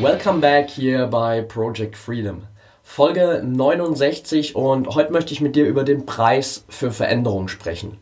Welcome back hier bei Project Freedom. Folge 69 und heute möchte ich mit dir über den Preis für Veränderung sprechen.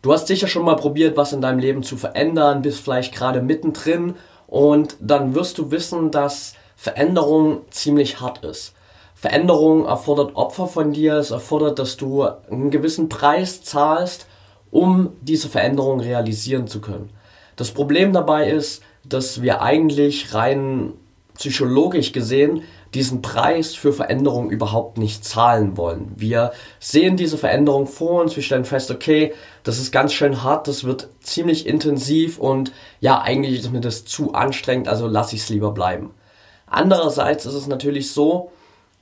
Du hast sicher schon mal probiert, was in deinem Leben zu verändern, bist vielleicht gerade mittendrin und dann wirst du wissen, dass Veränderung ziemlich hart ist. Veränderung erfordert Opfer von dir, es erfordert, dass du einen gewissen Preis zahlst, um diese Veränderung realisieren zu können. Das Problem dabei ist, dass wir eigentlich rein psychologisch gesehen diesen Preis für Veränderung überhaupt nicht zahlen wollen. Wir sehen diese Veränderung vor uns, wir stellen fest, okay, das ist ganz schön hart, das wird ziemlich intensiv und ja, eigentlich ist mir das zu anstrengend, also lasse ich es lieber bleiben. Andererseits ist es natürlich so,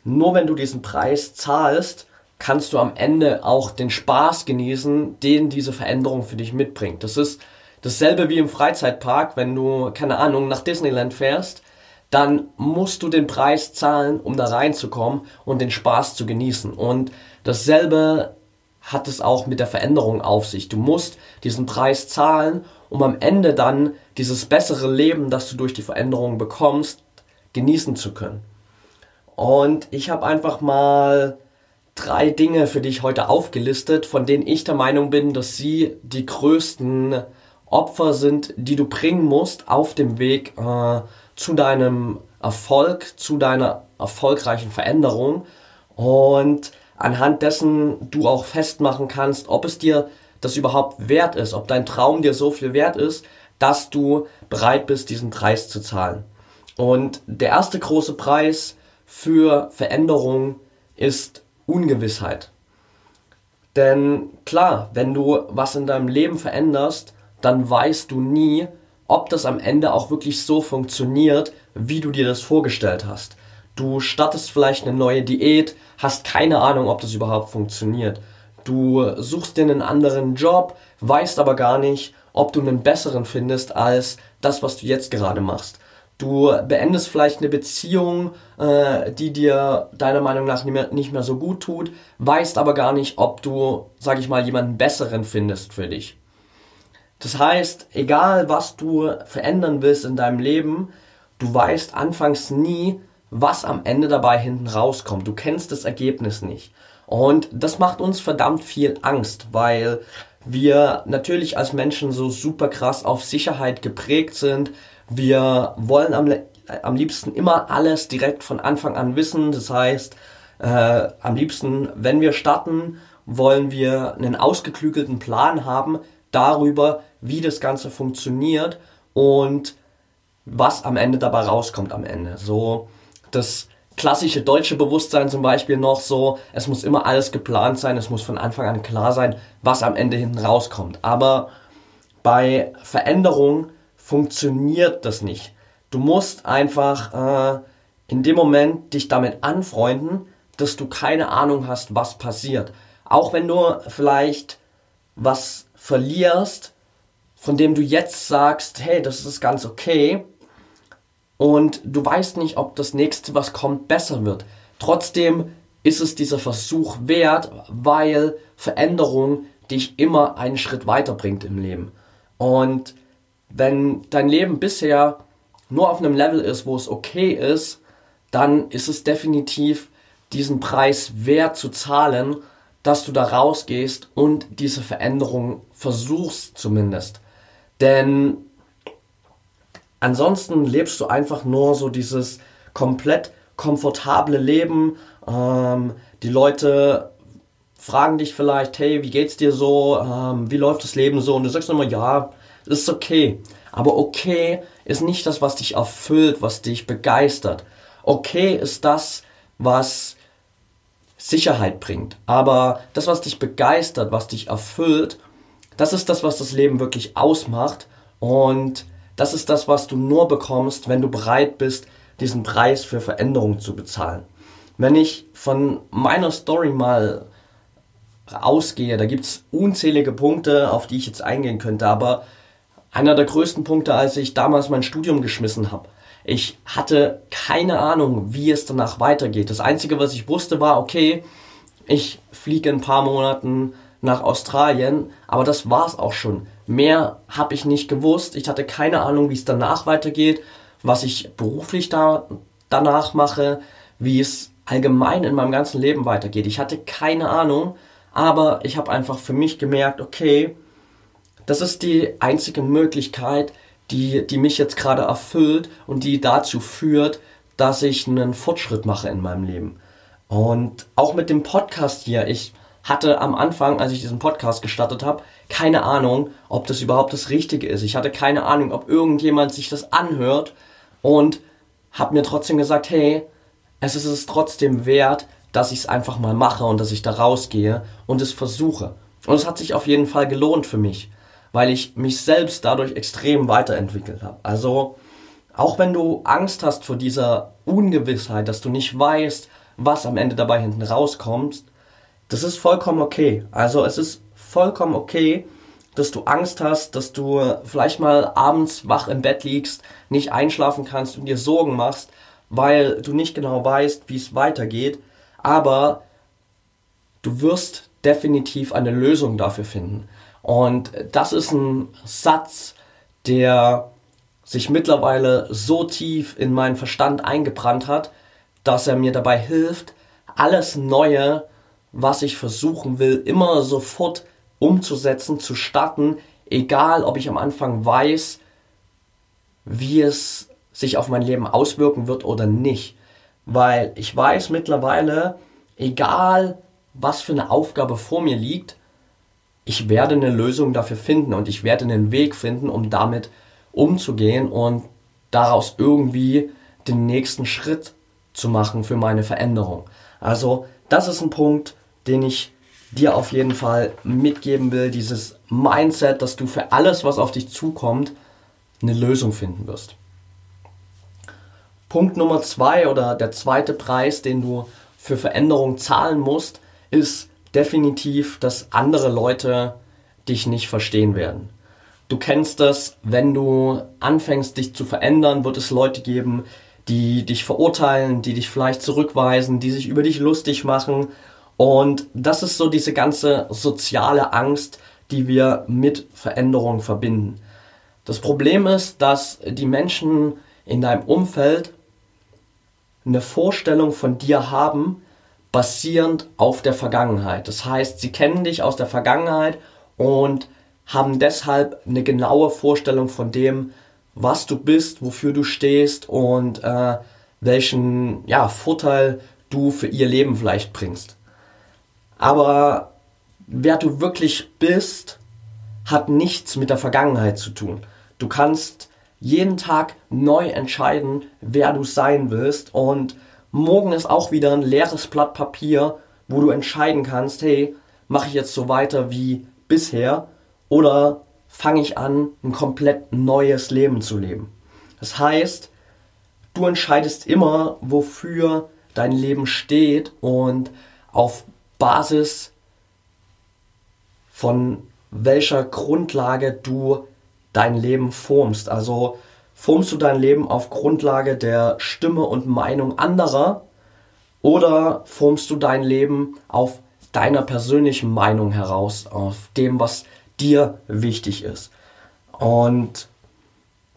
nur wenn du diesen Preis zahlst, kannst du am Ende auch den Spaß genießen, den diese Veränderung für dich mitbringt. Das ist dasselbe wie im Freizeitpark, wenn du, keine Ahnung, nach Disneyland fährst dann musst du den Preis zahlen, um da reinzukommen und den Spaß zu genießen. Und dasselbe hat es auch mit der Veränderung auf sich. Du musst diesen Preis zahlen, um am Ende dann dieses bessere Leben, das du durch die Veränderung bekommst, genießen zu können. Und ich habe einfach mal drei Dinge für dich heute aufgelistet, von denen ich der Meinung bin, dass sie die größten Opfer sind, die du bringen musst auf dem Weg äh, zu deinem Erfolg, zu deiner erfolgreichen Veränderung und anhand dessen du auch festmachen kannst, ob es dir das überhaupt wert ist, ob dein Traum dir so viel wert ist, dass du bereit bist, diesen Preis zu zahlen. Und der erste große Preis für Veränderung ist Ungewissheit. Denn klar, wenn du was in deinem Leben veränderst, dann weißt du nie, ob das am Ende auch wirklich so funktioniert, wie du dir das vorgestellt hast. Du startest vielleicht eine neue Diät, hast keine Ahnung, ob das überhaupt funktioniert. Du suchst dir einen anderen Job, weißt aber gar nicht, ob du einen besseren findest als das, was du jetzt gerade machst. Du beendest vielleicht eine Beziehung, äh, die dir deiner Meinung nach nicht mehr, nicht mehr so gut tut, weißt aber gar nicht, ob du, sag ich mal, jemanden besseren findest für dich. Das heißt, egal was du verändern willst in deinem Leben, du weißt anfangs nie, was am Ende dabei hinten rauskommt. Du kennst das Ergebnis nicht. Und das macht uns verdammt viel Angst, weil wir natürlich als Menschen so super krass auf Sicherheit geprägt sind. Wir wollen am, am liebsten immer alles direkt von Anfang an wissen. Das heißt, äh, am liebsten, wenn wir starten, wollen wir einen ausgeklügelten Plan haben darüber, wie das Ganze funktioniert und was am Ende dabei rauskommt am Ende. So das klassische deutsche Bewusstsein zum Beispiel noch so, es muss immer alles geplant sein, es muss von Anfang an klar sein, was am Ende hinten rauskommt. Aber bei Veränderung funktioniert das nicht. Du musst einfach äh, in dem Moment dich damit anfreunden, dass du keine Ahnung hast, was passiert. Auch wenn du vielleicht was verlierst, von dem du jetzt sagst, hey, das ist ganz okay und du weißt nicht, ob das nächste, was kommt, besser wird. Trotzdem ist es dieser Versuch wert, weil Veränderung dich immer einen Schritt weiterbringt im Leben. Und wenn dein Leben bisher nur auf einem Level ist, wo es okay ist, dann ist es definitiv diesen Preis wert zu zahlen, dass du da rausgehst und diese Veränderung versuchst zumindest. Denn ansonsten lebst du einfach nur so dieses komplett komfortable Leben. Ähm, die Leute fragen dich vielleicht, hey, wie geht's dir so? Ähm, wie läuft das Leben so? Und du sagst immer, ja, ist okay. Aber okay ist nicht das, was dich erfüllt, was dich begeistert. Okay ist das, was Sicherheit bringt. Aber das, was dich begeistert, was dich erfüllt, das ist das, was das Leben wirklich ausmacht. Und das ist das, was du nur bekommst, wenn du bereit bist, diesen Preis für Veränderung zu bezahlen. Wenn ich von meiner Story mal ausgehe, da gibt es unzählige Punkte, auf die ich jetzt eingehen könnte, aber einer der größten Punkte, als ich damals mein Studium geschmissen habe. Ich hatte keine Ahnung, wie es danach weitergeht. Das Einzige, was ich wusste, war, okay, ich fliege in ein paar Monaten nach Australien, aber das war's auch schon. Mehr habe ich nicht gewusst. Ich hatte keine Ahnung, wie es danach weitergeht, was ich beruflich da danach mache, wie es allgemein in meinem ganzen Leben weitergeht. Ich hatte keine Ahnung, aber ich habe einfach für mich gemerkt, okay, das ist die einzige Möglichkeit, die, die mich jetzt gerade erfüllt und die dazu führt, dass ich einen Fortschritt mache in meinem Leben. Und auch mit dem Podcast hier, ich hatte am Anfang, als ich diesen Podcast gestartet habe, keine Ahnung, ob das überhaupt das Richtige ist. Ich hatte keine Ahnung, ob irgendjemand sich das anhört und habe mir trotzdem gesagt, hey, es ist es trotzdem wert, dass ich es einfach mal mache und dass ich da rausgehe und es versuche. Und es hat sich auf jeden Fall gelohnt für mich, weil ich mich selbst dadurch extrem weiterentwickelt habe. Also auch wenn du Angst hast vor dieser Ungewissheit, dass du nicht weißt, was am Ende dabei hinten rauskommt, das ist vollkommen okay. Also es ist vollkommen okay, dass du Angst hast, dass du vielleicht mal abends wach im Bett liegst, nicht einschlafen kannst und dir Sorgen machst, weil du nicht genau weißt, wie es weitergeht. Aber du wirst definitiv eine Lösung dafür finden. Und das ist ein Satz, der sich mittlerweile so tief in meinen Verstand eingebrannt hat, dass er mir dabei hilft, alles Neue was ich versuchen will, immer sofort umzusetzen, zu starten, egal ob ich am Anfang weiß, wie es sich auf mein Leben auswirken wird oder nicht. Weil ich weiß mittlerweile, egal was für eine Aufgabe vor mir liegt, ich werde eine Lösung dafür finden und ich werde einen Weg finden, um damit umzugehen und daraus irgendwie den nächsten Schritt zu machen für meine Veränderung. Also das ist ein Punkt, den ich dir auf jeden Fall mitgeben will. Dieses Mindset, dass du für alles, was auf dich zukommt, eine Lösung finden wirst. Punkt Nummer zwei oder der zweite Preis, den du für Veränderung zahlen musst, ist definitiv, dass andere Leute dich nicht verstehen werden. Du kennst das, wenn du anfängst, dich zu verändern, wird es Leute geben, die dich verurteilen, die dich vielleicht zurückweisen, die sich über dich lustig machen und das ist so diese ganze soziale Angst, die wir mit Veränderung verbinden. Das Problem ist, dass die Menschen in deinem Umfeld eine Vorstellung von dir haben, basierend auf der Vergangenheit. Das heißt, sie kennen dich aus der Vergangenheit und haben deshalb eine genaue Vorstellung von dem, was du bist, wofür du stehst und äh, welchen ja, Vorteil du für ihr Leben vielleicht bringst. Aber wer du wirklich bist, hat nichts mit der Vergangenheit zu tun. Du kannst jeden Tag neu entscheiden, wer du sein willst und morgen ist auch wieder ein leeres Blatt Papier, wo du entscheiden kannst, hey, mache ich jetzt so weiter wie bisher oder fange ich an, ein komplett neues Leben zu leben. Das heißt, du entscheidest immer, wofür dein Leben steht und auf Basis von welcher Grundlage du dein Leben formst. Also formst du dein Leben auf Grundlage der Stimme und Meinung anderer oder formst du dein Leben auf deiner persönlichen Meinung heraus, auf dem, was dir wichtig ist. Und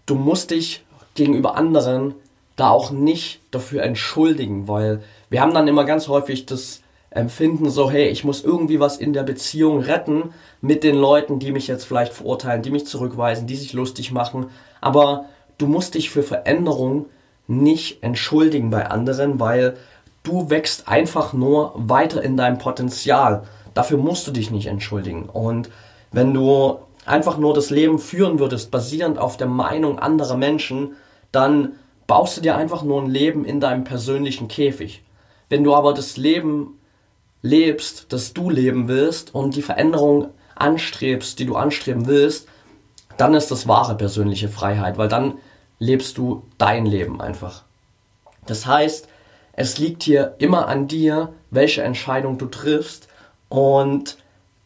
du musst dich gegenüber anderen da auch nicht dafür entschuldigen, weil wir haben dann immer ganz häufig das empfinden, so, hey, ich muss irgendwie was in der Beziehung retten mit den Leuten, die mich jetzt vielleicht verurteilen, die mich zurückweisen, die sich lustig machen. Aber du musst dich für Veränderung nicht entschuldigen bei anderen, weil du wächst einfach nur weiter in deinem Potenzial. Dafür musst du dich nicht entschuldigen. Und wenn du einfach nur das Leben führen würdest, basierend auf der Meinung anderer Menschen, dann baust du dir einfach nur ein Leben in deinem persönlichen Käfig. Wenn du aber das Leben lebst, das du leben willst und die Veränderung anstrebst, die du anstreben willst, dann ist das wahre persönliche Freiheit, weil dann lebst du dein Leben einfach. Das heißt, es liegt hier immer an dir, welche Entscheidung du triffst und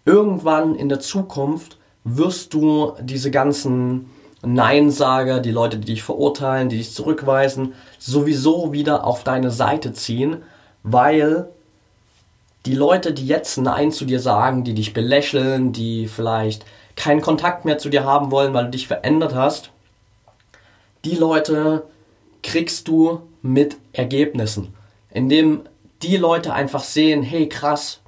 irgendwann in der Zukunft wirst du diese ganzen Neinsager, die Leute, die dich verurteilen, die dich zurückweisen, sowieso wieder auf deine Seite ziehen, weil die Leute, die jetzt Nein zu dir sagen, die dich belächeln, die vielleicht keinen Kontakt mehr zu dir haben wollen, weil du dich verändert hast, die Leute kriegst du mit Ergebnissen, indem die Leute einfach sehen, hey krass,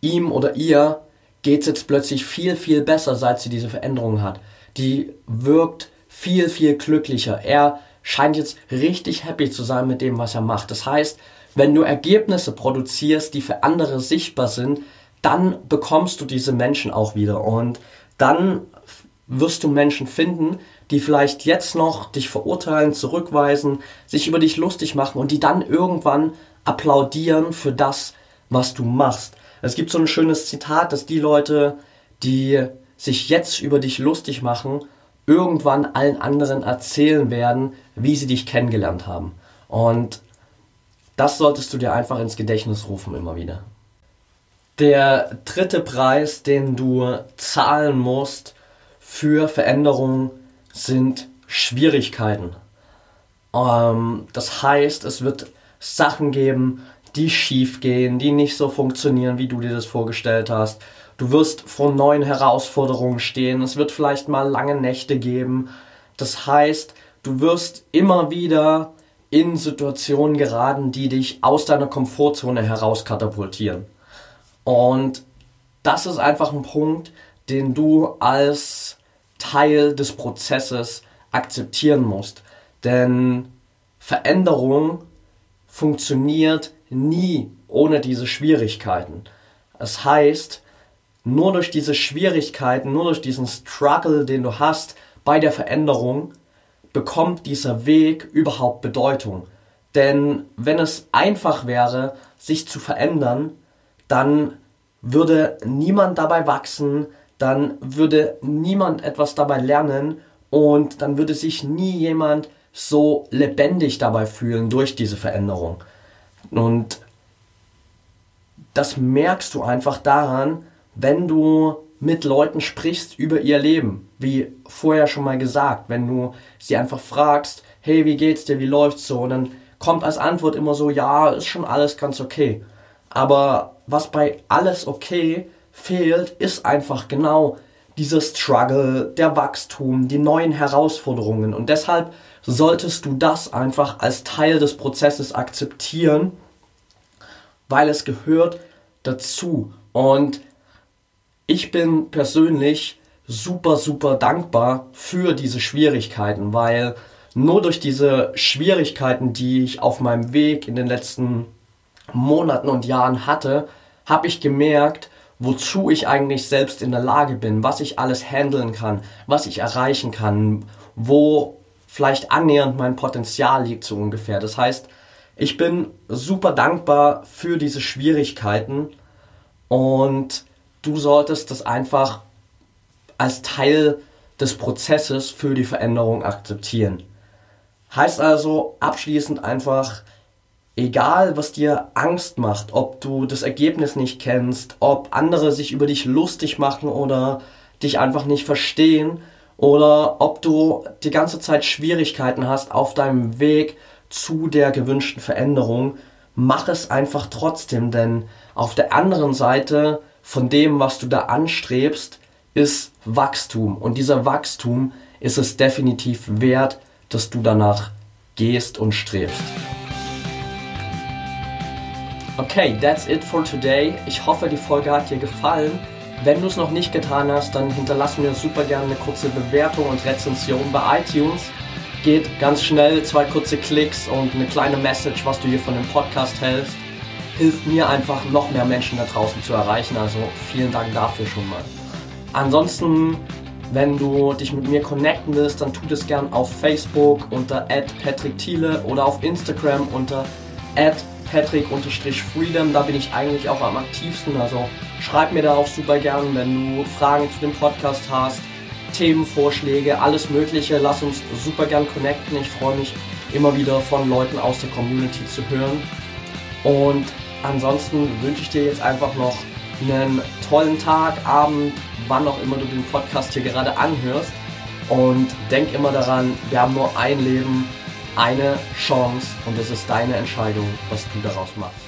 ihm oder ihr geht es jetzt plötzlich viel, viel besser, seit sie diese Veränderung hat. Die wirkt viel, viel glücklicher. Er scheint jetzt richtig happy zu sein mit dem, was er macht. Das heißt, wenn du Ergebnisse produzierst, die für andere sichtbar sind, dann bekommst du diese Menschen auch wieder. Und dann wirst du Menschen finden, die vielleicht jetzt noch dich verurteilen, zurückweisen, sich über dich lustig machen und die dann irgendwann applaudieren für das, was du machst. Es gibt so ein schönes Zitat, dass die Leute, die sich jetzt über dich lustig machen, irgendwann allen anderen erzählen werden, wie sie dich kennengelernt haben. Und das solltest du dir einfach ins Gedächtnis rufen immer wieder. Der dritte Preis, den du zahlen musst für Veränderungen, sind Schwierigkeiten. Ähm, das heißt, es wird Sachen geben, die schief gehen, die nicht so funktionieren, wie du dir das vorgestellt hast. Du wirst vor neuen Herausforderungen stehen. Es wird vielleicht mal lange Nächte geben. Das heißt, du wirst immer wieder in Situationen geraten, die dich aus deiner Komfortzone heraus katapultieren. Und das ist einfach ein Punkt, den du als Teil des Prozesses akzeptieren musst. Denn Veränderung funktioniert nie ohne diese Schwierigkeiten. Es heißt, nur durch diese Schwierigkeiten, nur durch diesen Struggle, den du hast bei der Veränderung, bekommt dieser Weg überhaupt Bedeutung. Denn wenn es einfach wäre, sich zu verändern, dann würde niemand dabei wachsen, dann würde niemand etwas dabei lernen und dann würde sich nie jemand so lebendig dabei fühlen durch diese Veränderung. Und das merkst du einfach daran, wenn du mit Leuten sprichst über ihr Leben. Wie vorher schon mal gesagt, wenn du sie einfach fragst, hey, wie geht's dir, wie läuft's so? Und dann kommt als Antwort immer so, ja, ist schon alles ganz okay. Aber was bei alles okay fehlt, ist einfach genau dieser Struggle, der Wachstum, die neuen Herausforderungen. Und deshalb solltest du das einfach als Teil des Prozesses akzeptieren weil es gehört dazu. Und ich bin persönlich super, super dankbar für diese Schwierigkeiten, weil nur durch diese Schwierigkeiten, die ich auf meinem Weg in den letzten Monaten und Jahren hatte, habe ich gemerkt, wozu ich eigentlich selbst in der Lage bin, was ich alles handeln kann, was ich erreichen kann, wo vielleicht annähernd mein Potenzial liegt so ungefähr. Das heißt, ich bin super dankbar für diese Schwierigkeiten und du solltest das einfach als Teil des Prozesses für die Veränderung akzeptieren. Heißt also abschließend einfach, egal was dir Angst macht, ob du das Ergebnis nicht kennst, ob andere sich über dich lustig machen oder dich einfach nicht verstehen oder ob du die ganze Zeit Schwierigkeiten hast auf deinem Weg zu der gewünschten Veränderung, mach es einfach trotzdem, denn auf der anderen Seite von dem, was du da anstrebst, ist Wachstum. Und dieser Wachstum ist es definitiv wert, dass du danach gehst und strebst. Okay, that's it for today. Ich hoffe, die Folge hat dir gefallen. Wenn du es noch nicht getan hast, dann hinterlass mir super gerne eine kurze Bewertung und Rezension bei iTunes geht ganz schnell, zwei kurze Klicks und eine kleine Message, was du hier von dem Podcast hältst, hilft mir einfach noch mehr Menschen da draußen zu erreichen. Also vielen Dank dafür schon mal. Ansonsten, wenn du dich mit mir connecten willst, dann tu das gern auf Facebook unter @patrick_thiele oder auf Instagram unter patrick-freedom. Da bin ich eigentlich auch am aktivsten. Also schreib mir da auch super gern, wenn du Fragen zu dem Podcast hast Themenvorschläge, alles Mögliche. Lass uns super gern connecten. Ich freue mich immer wieder von Leuten aus der Community zu hören. Und ansonsten wünsche ich dir jetzt einfach noch einen tollen Tag, Abend, wann auch immer du den Podcast hier gerade anhörst. Und denk immer daran, wir haben nur ein Leben, eine Chance und es ist deine Entscheidung, was du daraus machst.